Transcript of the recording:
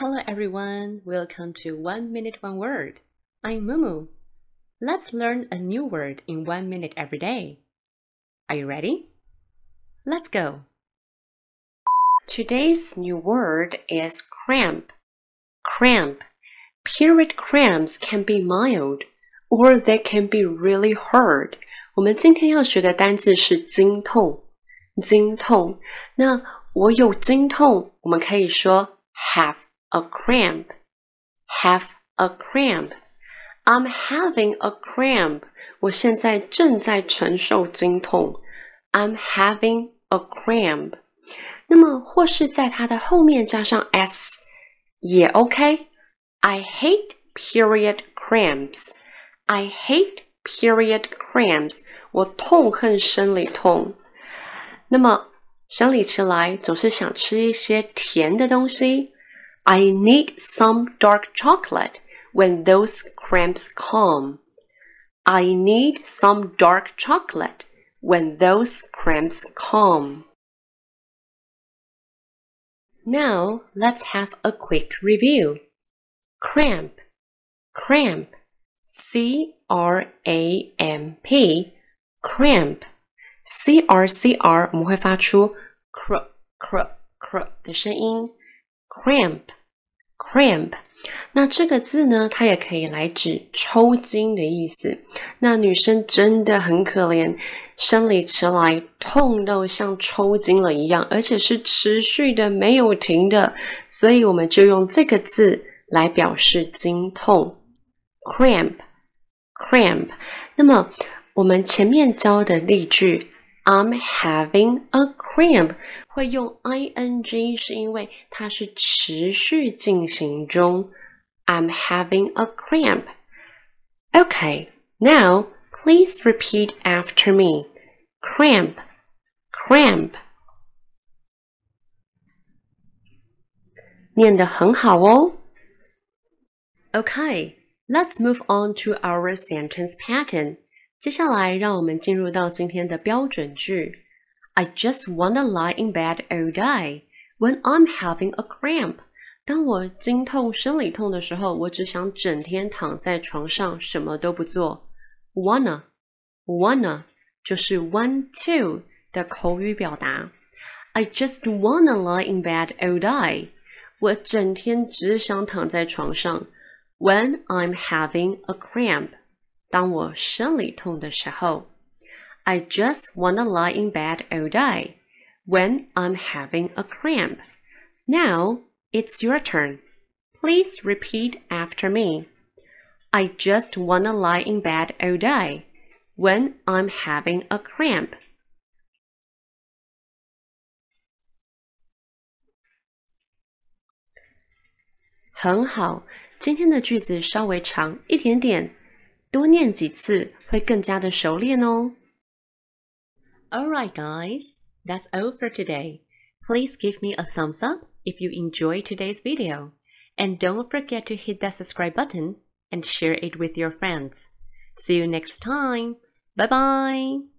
Hello everyone, welcome to One Minute One Word. I'm Mumu. Let's learn a new word in one minute every day. Are you ready? Let's go. Today's new word is cramp. Cramp. Period cramps can be mild or they can be really hard. 我们今天要学的单字是经痛，经痛。那我有经痛，我们可以说 have a cramp. Have a cramp. I'm having a cramp. 我现在正在承受经痛。I'm having a cramp. 那么或是在它的后面加上 s 也 OK。I hate period cramps. I hate period cramps. 我痛恨生理痛。那么生理期来总是想吃一些甜的东西。 I need some dark chocolate when those cramps come. I need some dark chocolate when those cramps come. Now let's have a quick review. Cramp, cramp, C R A M P, cramp, C R C R 我们会发出 cr cr cr 的声音。 cramp cramp，那这个字呢，它也可以来指抽筋的意思。那女生真的很可怜，生理期来痛到像抽筋了一样，而且是持续的、没有停的，所以我们就用这个字来表示经痛，cramp cramp。那么我们前面教的例句。I'm having a cramp，会用 ing 是因为它是持续进行中。I'm having a cramp. Okay, now please repeat after me. Cramp, cramp. 念得很好哦。Okay, let's move on to our sentence pattern. 接下来，让我们进入到今天的标准句。I just wanna lie in bed all day when I'm having a cramp。当我经痛、生理痛的时候，我只想整天躺在床上，什么都不做。Wanna，wanna 就是 want to 的口语表达。I just wanna lie in bed all day。我整天只想躺在床上。When I'm having a cramp。 当我生理痛的时候，I just wanna lie in bed all day when I'm having a cramp. Now it's your turn. Please repeat after me. I just wanna lie in bed all day when I'm having a cramp. 很好，今天的句子稍微长一点点。 多念几次会更加的熟练哦。Alright, guys, that's all for today. Please give me a thumbs up if you enjoyed today's video. And don't forget to hit that subscribe button and share it with your friends. See you next time. Bye bye.